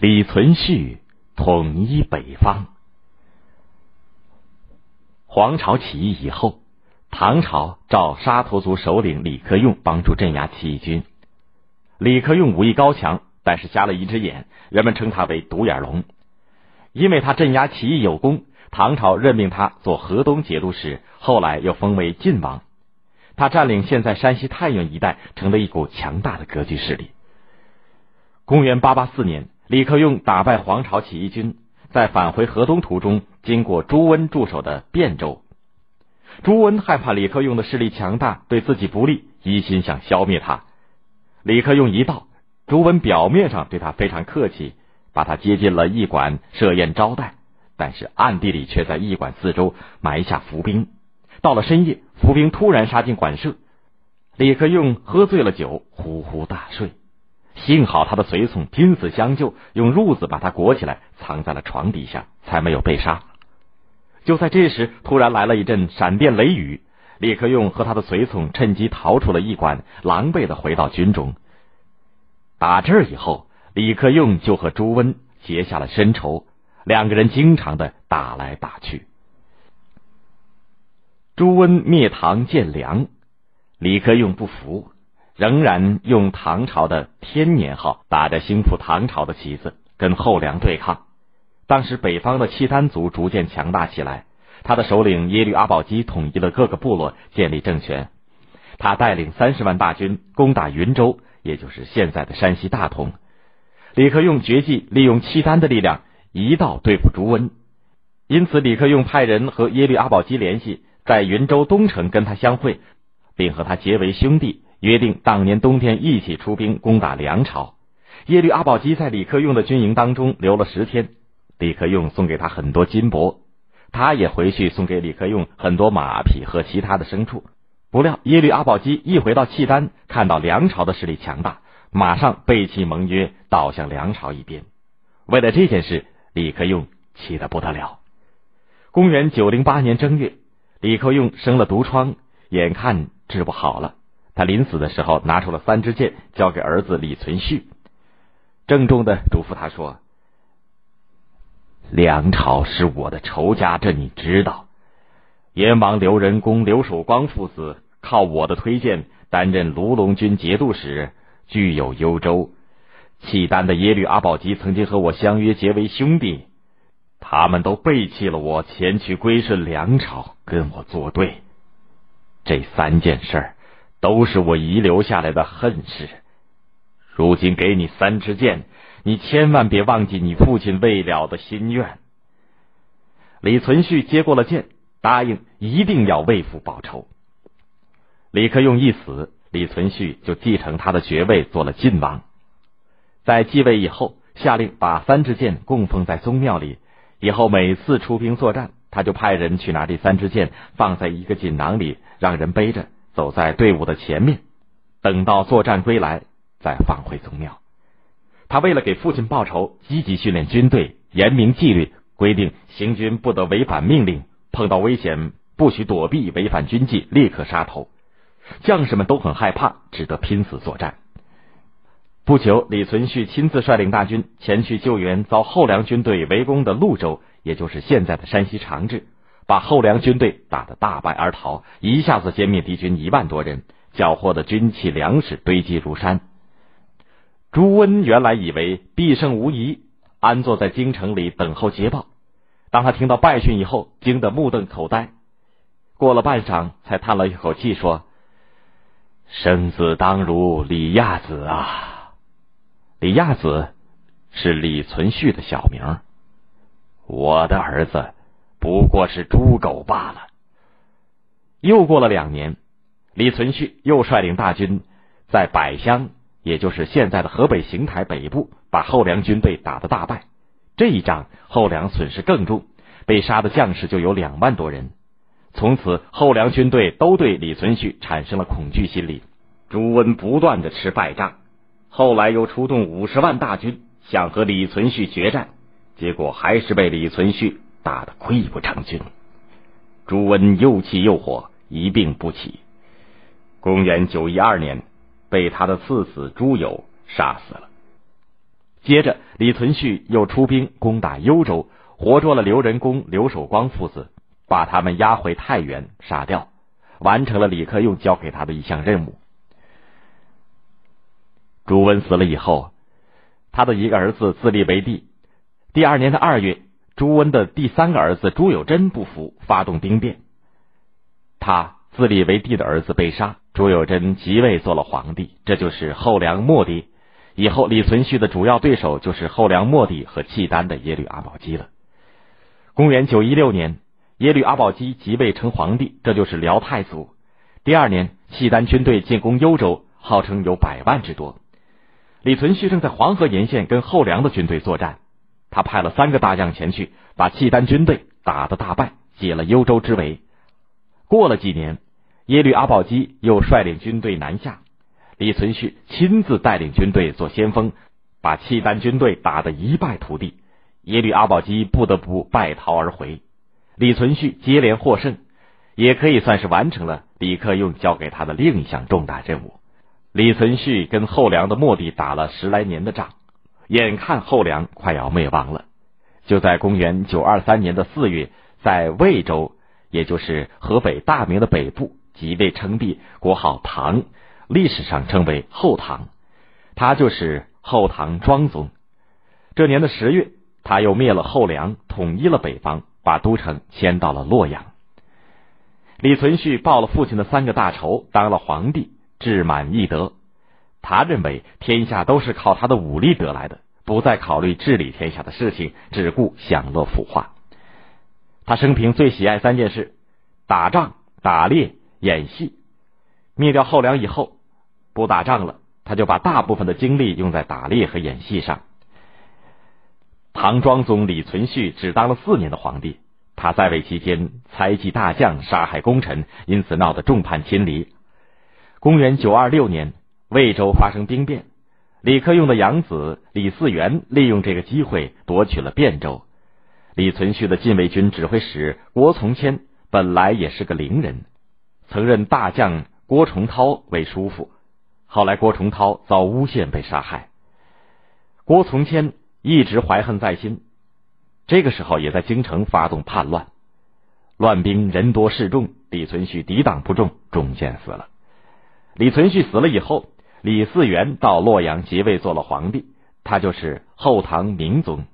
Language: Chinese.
李存勖统一北方。黄巢起义以后，唐朝召沙陀族首领李克用帮助镇压起义军。李克用武艺高强，但是瞎了一只眼，人们称他为独眼龙。因为他镇压起义有功，唐朝任命他做河东节度使，后来又封为晋王。他占领现在山西太原一带，成了一股强大的割据势力。公元八八四年。李克用打败黄巢起义军，在返回河东途中，经过朱温驻守的汴州。朱温害怕李克用的势力强大，对自己不利，一心想消灭他。李克用一到，朱温表面上对他非常客气，把他接进了驿馆设宴招待，但是暗地里却在驿馆四周埋下伏兵。到了深夜，伏兵突然杀进馆舍，李克用喝醉了酒，呼呼大睡。幸好他的随从拼死相救，用褥子把他裹起来，藏在了床底下，才没有被杀。就在这时，突然来了一阵闪电雷雨，李克用和他的随从趁机逃出了驿馆，狼狈的回到军中。打这以后，李克用就和朱温结下了深仇，两个人经常的打来打去。朱温灭唐建梁，李克用不服。仍然用唐朝的天年号，打着兴复唐朝的旗子，跟后梁对抗。当时北方的契丹族逐渐强大起来，他的首领耶律阿保机统一了各个部落，建立政权。他带领三十万大军攻打云州，也就是现在的山西大同。李克用决计利用契丹的力量，一道对付朱温。因此，李克用派人和耶律阿保机联系，在云州东城跟他相会，并和他结为兄弟。约定当年冬天一起出兵攻打梁朝。耶律阿保机在李克用的军营当中留了十天，李克用送给他很多金帛，他也回去送给李克用很多马匹和其他的牲畜。不料耶律阿保机一回到契丹，看到梁朝的势力强大，马上背弃盟约，倒向梁朝一边。为了这件事，李克用气得不得了。公元九零八年正月，李克用生了毒疮，眼看治不好了。他临死的时候，拿出了三支箭，交给儿子李存勖，郑重的嘱咐他说：“梁朝是我的仇家，这你知道。燕王刘仁恭、刘守光父子靠我的推荐，担任卢龙军节度使，具有幽州。契丹的耶律阿保机曾经和我相约结为兄弟，他们都背弃了我，前去归顺梁朝，跟我作对。这三件事儿。”都是我遗留下来的恨事。如今给你三支箭，你千万别忘记你父亲未了的心愿。李存勖接过了剑，答应一定要为父报仇。李克用一死，李存勖就继承他的爵位，做了晋王。在继位以后，下令把三支箭供奉在宗庙里，以后每次出兵作战，他就派人去拿这三支箭，放在一个锦囊里，让人背着。走在队伍的前面，等到作战归来再返回宗庙。他为了给父亲报仇，积极训练军队，严明纪律，规定行军不得违反命令，碰到危险不许躲避，违反军纪立刻杀头。将士们都很害怕，只得拼死作战。不久，李存勖亲自率领大军前去救援遭后梁军队围攻的潞州，也就是现在的山西长治。把后梁军队打得大败而逃，一下子歼灭敌军一万多人，缴获的军器粮食堆积如山。朱温原来以为必胜无疑，安坐在京城里等候捷报。当他听到败讯以后，惊得目瞪口呆。过了半晌，才叹了一口气说：“生子当如李亚子啊！”李亚子是李存勖的小名，我的儿子。不过是猪狗罢了。又过了两年，李存勖又率领大军在百乡，也就是现在的河北邢台北部，把后梁军队打得大败。这一仗后梁损失更重，被杀的将士就有两万多人。从此后梁军队都对李存勖产生了恐惧心理。朱温不断的吃败仗，后来又出动五十万大军想和李存勖决战，结果还是被李存勖。打得溃不成军，朱温又气又火，一病不起。公元九一二年，被他的次子朱友杀死了。接着，李存勖又出兵攻打幽州，活捉了刘仁恭、刘守光父子，把他们押回太原杀掉，完成了李克用交给他的一项任务。朱温死了以后，他的一个儿子自立为帝。第二年的二月，朱温的第三个儿子朱友贞不服，发动兵变。他自立为帝的儿子被杀，朱友贞即位做了皇帝，这就是后梁末帝。以后李存勖的主要对手就是后梁末帝和契丹的耶律阿保机了。公元九一六年，耶律阿保机即位称皇帝，这就是辽太祖。第二年，契丹军队进攻幽州，号称有百万之多。李存勖正在黄河沿线跟后梁的军队作战，他派了三个大将前去，把契丹军队打得大败，解了幽州之围。过了几年，耶律阿保机又率领军队南下。李存勖亲自带领军队做先锋，把契丹军队打得一败涂地，耶律阿保机不得不败逃而回。李存勖接连获胜，也可以算是完成了李克用交给他的另一项重大任务。李存勖跟后梁的末帝打了十来年的仗，眼看后梁快要灭亡了，就在公元九二三年的四月，在魏州，也就是河北大名的北部，即位称帝，国号唐。历史上称为后唐，他就是后唐庄宗。这年的十月，他又灭了后梁，统一了北方，把都城迁到了洛阳。李存勖报了父亲的三个大仇，当了皇帝，志满意得。他认为天下都是靠他的武力得来的，不再考虑治理天下的事情，只顾享乐腐化。他生平最喜爱三件事：打仗、打猎、演戏。灭掉后梁以后。不打仗了，他就把大部分的精力用在打猎和演戏上。唐庄宗李存勖只当了四年的皇帝，他在位期间猜忌大将，杀害功臣，因此闹得众叛亲离。公元九二六年，魏州发生兵变，李克用的养子李嗣源利用这个机会夺取了汴州。李存勖的禁卫军指挥使郭从谦本来也是个伶人，曾任大将郭崇韬为叔父。后来，郭崇韬遭诬陷被杀害。郭从谦一直怀恨在心，这个时候也在京城发动叛乱。乱兵人多势众，李存勖抵挡不住，中箭死了。李存勖死了以后，李嗣源到洛阳即位做了皇帝，他就是后唐明宗。